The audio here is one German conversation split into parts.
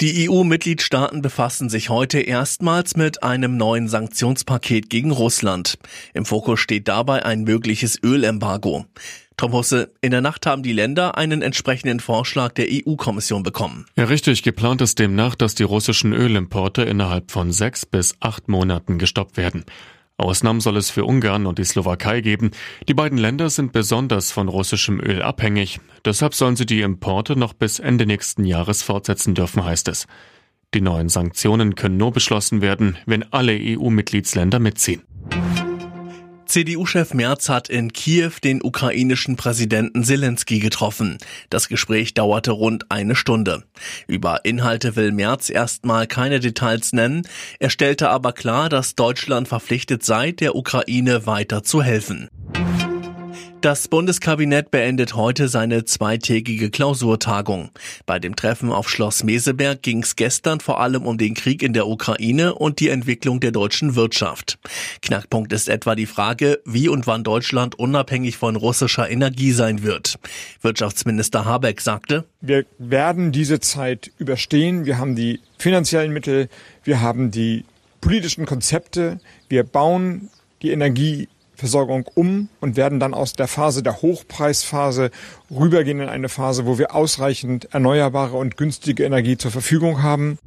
Die EU-Mitgliedstaaten befassen sich heute erstmals mit einem neuen Sanktionspaket gegen Russland. Im Fokus steht dabei ein mögliches Ölembargo. Tom Husse, in der Nacht haben die Länder einen entsprechenden Vorschlag der EU-Kommission bekommen. Ja, richtig. Geplant ist demnach, dass die russischen Ölimporte innerhalb von sechs bis acht Monaten gestoppt werden. Ausnahmen soll es für Ungarn und die Slowakei geben. Die beiden Länder sind besonders von russischem Öl abhängig. Deshalb sollen sie die Importe noch bis Ende nächsten Jahres fortsetzen dürfen, heißt es. Die neuen Sanktionen können nur beschlossen werden, wenn alle EU-Mitgliedsländer mitziehen. CDU-Chef Merz hat in Kiew den ukrainischen Präsidenten Zelensky getroffen. Das Gespräch dauerte rund eine Stunde. Über Inhalte will Merz erstmal keine Details nennen. Er stellte aber klar, dass Deutschland verpflichtet sei, der Ukraine weiter zu helfen. Das Bundeskabinett beendet heute seine zweitägige Klausurtagung. Bei dem Treffen auf Schloss Meseberg ging es gestern vor allem um den Krieg in der Ukraine und die Entwicklung der deutschen Wirtschaft. Knackpunkt ist etwa die Frage, wie und wann Deutschland unabhängig von russischer Energie sein wird. Wirtschaftsminister Habeck sagte, wir werden diese Zeit überstehen. Wir haben die finanziellen Mittel, wir haben die politischen Konzepte, wir bauen die Energie Versorgung um und werden dann aus der Phase der Hochpreisphase rübergehen in eine Phase, wo wir ausreichend erneuerbare und günstige Energie zur Verfügung haben.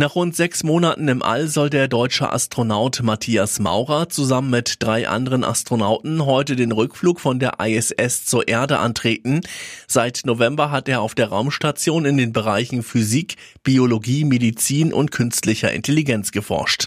Nach rund sechs Monaten im All soll der deutsche Astronaut Matthias Maurer zusammen mit drei anderen Astronauten heute den Rückflug von der ISS zur Erde antreten. Seit November hat er auf der Raumstation in den Bereichen Physik, Biologie, Medizin und künstlicher Intelligenz geforscht.